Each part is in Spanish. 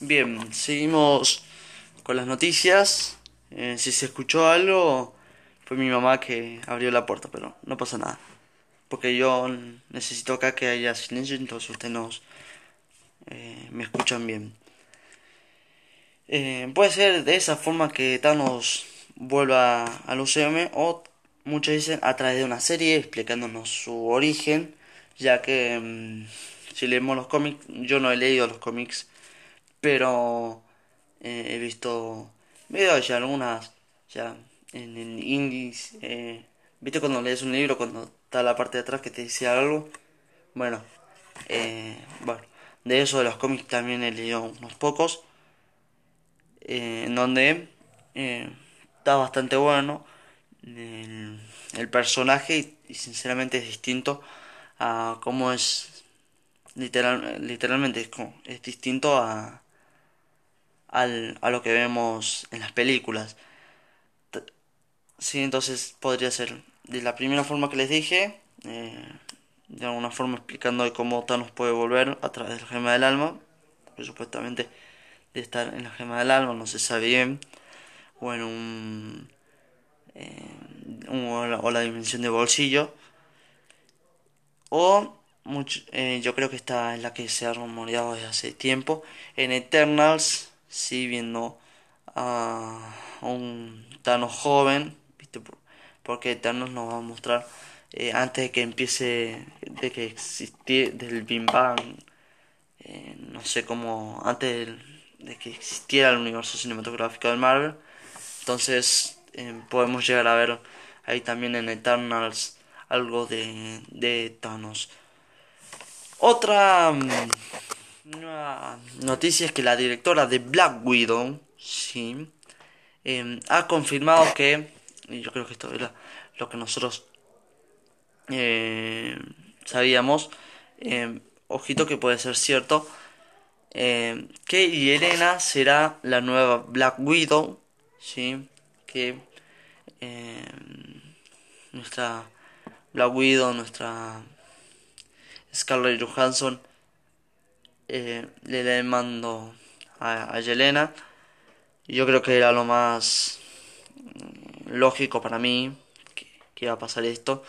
Bien, seguimos con las noticias. Eh, si se escuchó algo, fue mi mamá que abrió la puerta, pero no pasa nada. Porque yo necesito acá que haya silencio, entonces ustedes nos, eh, me escuchan bien. Eh, puede ser de esa forma que Thanos vuelva al UCM o muchos dicen a través de una serie explicándonos su origen, ya que mm, si leemos los cómics, yo no he leído los cómics, pero eh, he visto videos ya algunas, ya en el índice, eh, ¿viste cuando lees un libro, cuando está la parte de atrás que te dice algo? Bueno, eh, bueno, de eso de los cómics también he leído unos pocos, en donde está bastante bueno el, personaje y, sinceramente es distinto a cómo es literal, literalmente es, es distinto a, al, a lo que vemos en las películas. Sí, entonces podría ser de la primera forma que les dije, eh, de alguna forma explicando cómo Thanos puede volver a través de la gema del alma, que supuestamente de estar en la gema del alma no se sabe bien, o en un, eh, o la dimensión de bolsillo, o eh, yo creo que esta es la que se ha rumoreado desde hace tiempo, en Eternals, sí, viendo a un Thanos joven, ¿viste? porque Thanos nos va a mostrar eh, antes de que empiece, de que existiera, del Big Bang, eh, no sé cómo, antes de que existiera el universo cinematográfico de Marvel, entonces eh, podemos llegar a ver ahí también en Eternals algo de, de Thanos. Otra mm, noticia es que la directora de Black Widow, sí, em, ha confirmado que, y yo creo que esto era lo que nosotros eh, sabíamos, em, ojito que puede ser cierto, em, que Yelena será la nueva Black Widow, sí, que nuestra Black Widow, nuestra Scarlett Johansson eh, le le mando a, a Yelena. Yo creo que era lo más mm, lógico para mí que, iba a pasar esto.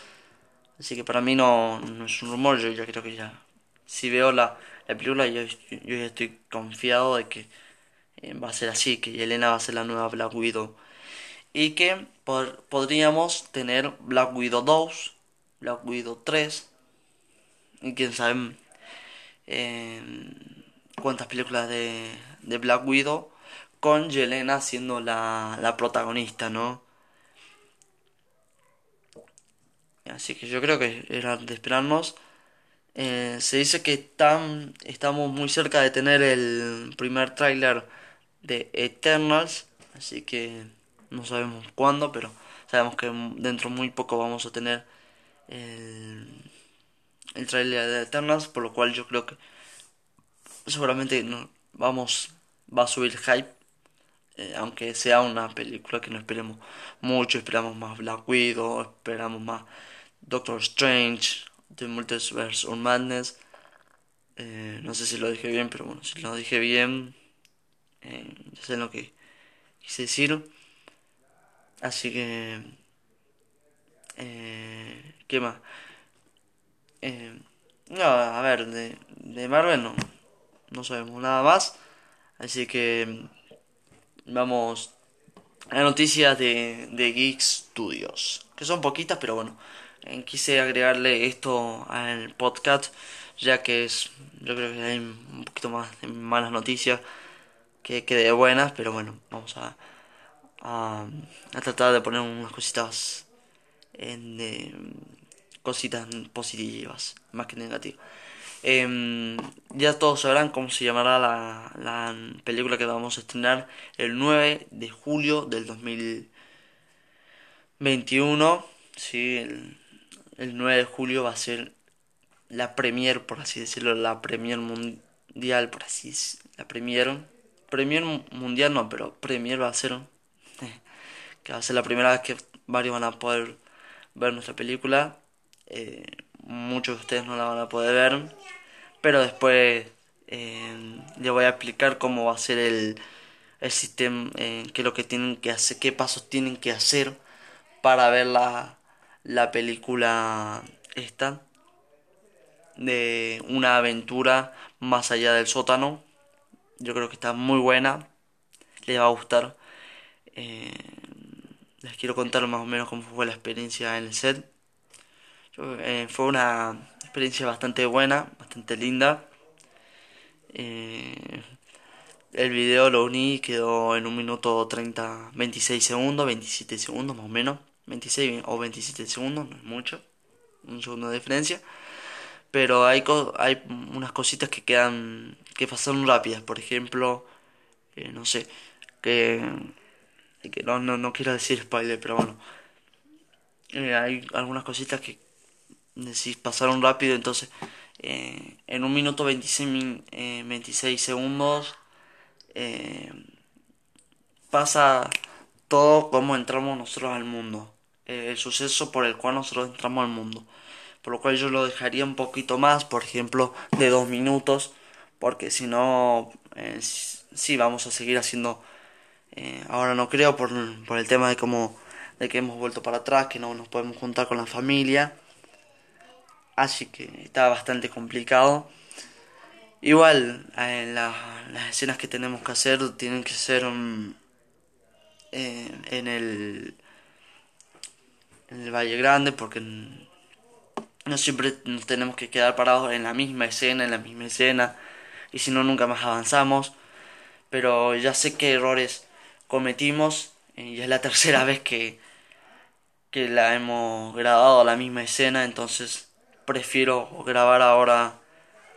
Así que para mí no, no es un rumor, yo ya creo que ya... Si veo la, la película, yo, yo, ya estoy confiado de que eh, va a ser así, que Yelena va a ser la nueva Black Widow. Y que podríamos tener Black Widow 2, Black Widow 3, y quién sabe eh, cuántas películas de, de Black Widow con Yelena siendo la, la protagonista, ¿no? Así que yo creo que era de esperarnos. Eh, se dice que están, estamos muy cerca de tener el primer tráiler de Eternals, así que no sabemos cuándo, pero sabemos que dentro muy poco vamos a tener el el trailer de Eternals, por lo cual yo creo que seguramente no, vamos va a subir hype, eh, aunque sea una película que no esperemos mucho, esperamos más Black Widow, esperamos más Doctor Strange, The Multiverse of Madness. Eh, no sé si lo dije bien, pero bueno, si lo dije bien, eh, ya sé lo que quise decir. Así que, eh, ¿qué más? Eh, no, a ver, de, de Marvel no, no sabemos nada más. Así que vamos a noticias de, de Geek Studios. Que son poquitas, pero bueno. Eh, quise agregarle esto al podcast. Ya que es. Yo creo que hay un poquito más de malas noticias que, que de buenas. Pero bueno, vamos a, a, a tratar de poner unas cositas en, de, cositas positivas, más que negativas. Em, ya todos sabrán cómo se llamará la, la, película que vamos a estrenar el 9 de julio del 2021. Sí, el, el 9 de julio va a ser la premier, por así decirlo, la premier mundial, por así decirlo, la premier, premier mundial no, pero premier va a ser, que va a ser la primera vez que varios van a poder ver nuestra película eh, muchos de ustedes no la van a poder ver, pero después eh, le voy a explicar cómo va a ser el, el sistema, eh, qué lo que tienen que hacer, qué pasos tienen que hacer para ver la, la película esta de una aventura más allá del sótano. Yo creo que está muy buena, les va a gustar. Les quiero contar más o menos cómo fue la experiencia en el set. Eh, fue una experiencia bastante buena, bastante linda. Eh, el video lo uní quedó en un minuto 30, 26 segundos, 27 segundos más o menos. 26 o 27 segundos, no es mucho. Un segundo de diferencia. Pero hay, hay unas cositas que quedan, que pasaron rápidas. Por ejemplo, eh, no sé, que, que no, no, no quiero decir spoiler, pero bueno. Eh, hay algunas cositas que si pasaron rápido, entonces eh, en un minuto 26, 26 segundos pasa todo como entramos nosotros al mundo, el suceso por el cual nosotros entramos al mundo por lo cual yo lo dejaría un poquito más, por ejemplo, de dos minutos, porque si no, eh, sí vamos a seguir haciendo, eh, ahora no creo, por, por el tema de cómo, de que hemos vuelto para atrás, que no nos podemos juntar con la familia, así que está bastante complicado. Igual, eh, las escenas que tenemos que hacer tienen que ser um, en el el Valle Grande porque no siempre nos tenemos que quedar parados en la misma escena, en la misma escena, y si no, nunca más avanzamos. Pero ya sé qué errores cometimos, y es la tercera vez que, que la hemos grabado la misma escena, entonces prefiero grabar ahora,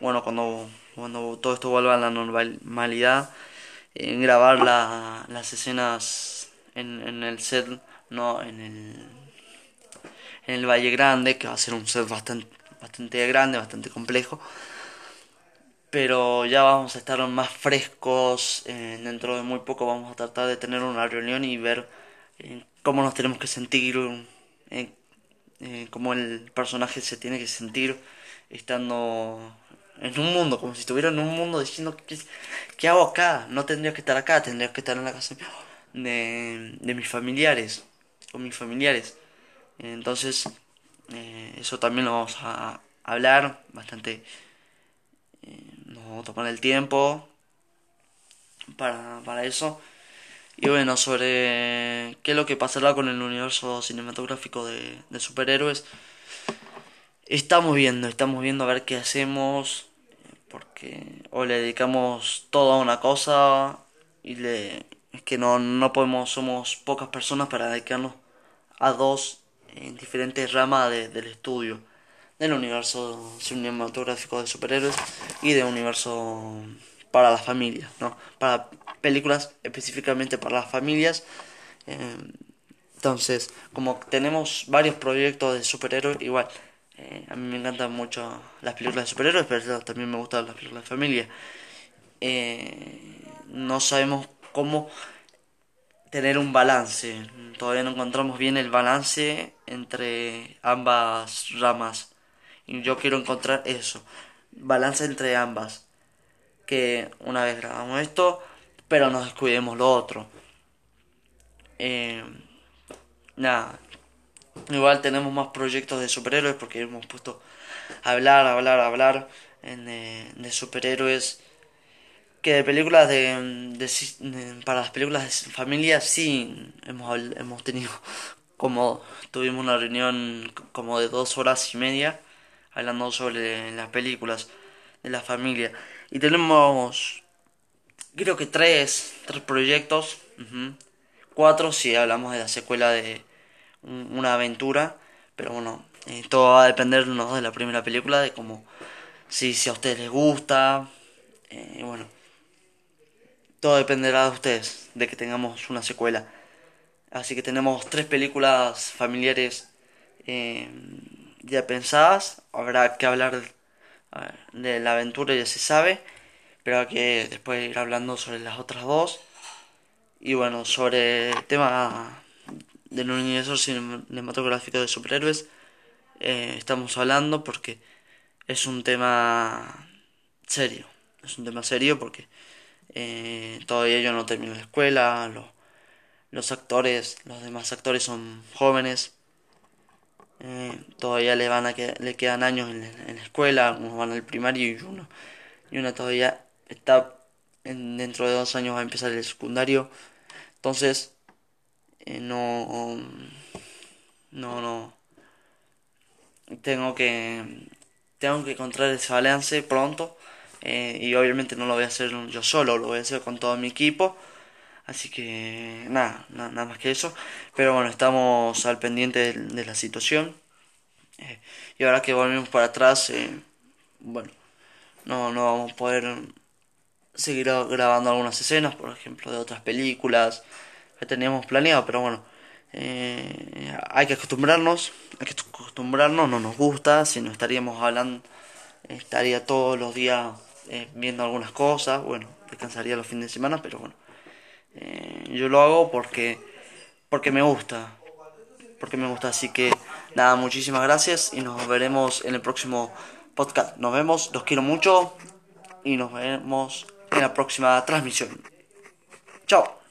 bueno, cuando, cuando todo esto vuelva a la normalidad, en grabar las escenas en, en el set, no en el en el Valle Grande, que va a ser un set bastante, bastante grande, bastante complejo. Pero ya vamos a estar más frescos, eh, dentro de muy poco vamos a tratar de tener una reunión y ver eh, cómo nos tenemos que sentir, eh, cómo el personaje se tiene que sentir estando en un mundo, como si estuviera en un mundo diciendo, ¿qué, qué hago acá? No tendría que estar acá, tendría que estar en la casa de, de mis familiares, con mis familiares. Entonces, eh, eso también lo vamos a hablar bastante. Eh, nos vamos a tomar el tiempo para, para eso. Y bueno, sobre qué es lo que pasará con el universo cinematográfico de, de superhéroes. Estamos viendo, estamos viendo a ver qué hacemos. Porque o le dedicamos todo a una cosa y le es que no, no podemos, somos pocas personas para dedicarnos a dos en diferentes ramas del estudio del universo cinematográfico de superhéroes y de universo para las familias, ¿no? Para películas específicamente para las familias. Eh, entonces, como tenemos varios proyectos de superhéroes, igual, eh, a mí me encantan mucho las películas de superhéroes, pero también me gustan las películas de familia. Eh, no sabemos cómo tener un balance. Todavía no encontramos bien el balance entre ambas ramas. Y yo quiero encontrar eso. Balance entre ambas. Que una vez grabamos esto, pero nos descuidemos lo otro. Eh, nada. Igual tenemos más proyectos de superhéroes porque hemos puesto a hablar, hablar, hablar en, eh, de superhéroes que de películas de, para las películas de familia sí hemos hemos tenido como tuvimos una reunión como de dos horas y media hablando sobre las películas de la familia y tenemos creo que tres tres proyectos cuatro si hablamos de la secuela de una aventura pero bueno eh, todo va a depender de la primera película de cómo si, si a ustedes les gusta eh, bueno todo dependerá de ustedes, de que tengamos una secuela. Así que tenemos tres películas familiares eh, ya pensadas. Habrá que hablar de la aventura, ya se sabe. Pero que después ir hablando sobre las otras dos. Y bueno, sobre el tema del universo cinematográfico de superhéroes, eh, estamos hablando porque es un tema serio. es un tema serio porque eh, todavía yo no termino la escuela, los actores, los demás actores son jóvenes, eh, todavía le van a que, le quedan años en, la escuela, unos van al primario y uno, y una todavía está en, dentro de dos años va a empezar el secundario, entonces eh, no, no, no, tengo que, tengo que encontrar ese balance pronto eh, y obviamente no lo voy a hacer yo solo, lo voy a hacer con todo mi equipo. Así que nada, nada, más que eso. Pero bueno, estamos al pendiente de, la situación. Eh, y ahora que volvemos para atrás, eh, bueno, no, no vamos a poder seguir grabando algunas escenas, por ejemplo, de otras películas que teníamos planeado. Pero bueno, hay que acostumbrarnos, hay que acostumbrarnos, no nos gusta, si no estaríamos hablando, estaría todos los días eh, viendo algunas cosas, bueno, descansaría los fines de semana, pero bueno, eh, yo lo hago porque, porque me gusta, porque me gusta, así que nada, muchísimas gracias y nos veremos en el próximo podcast. Nos vemos, los quiero mucho y nos vemos en la próxima transmisión. Chao.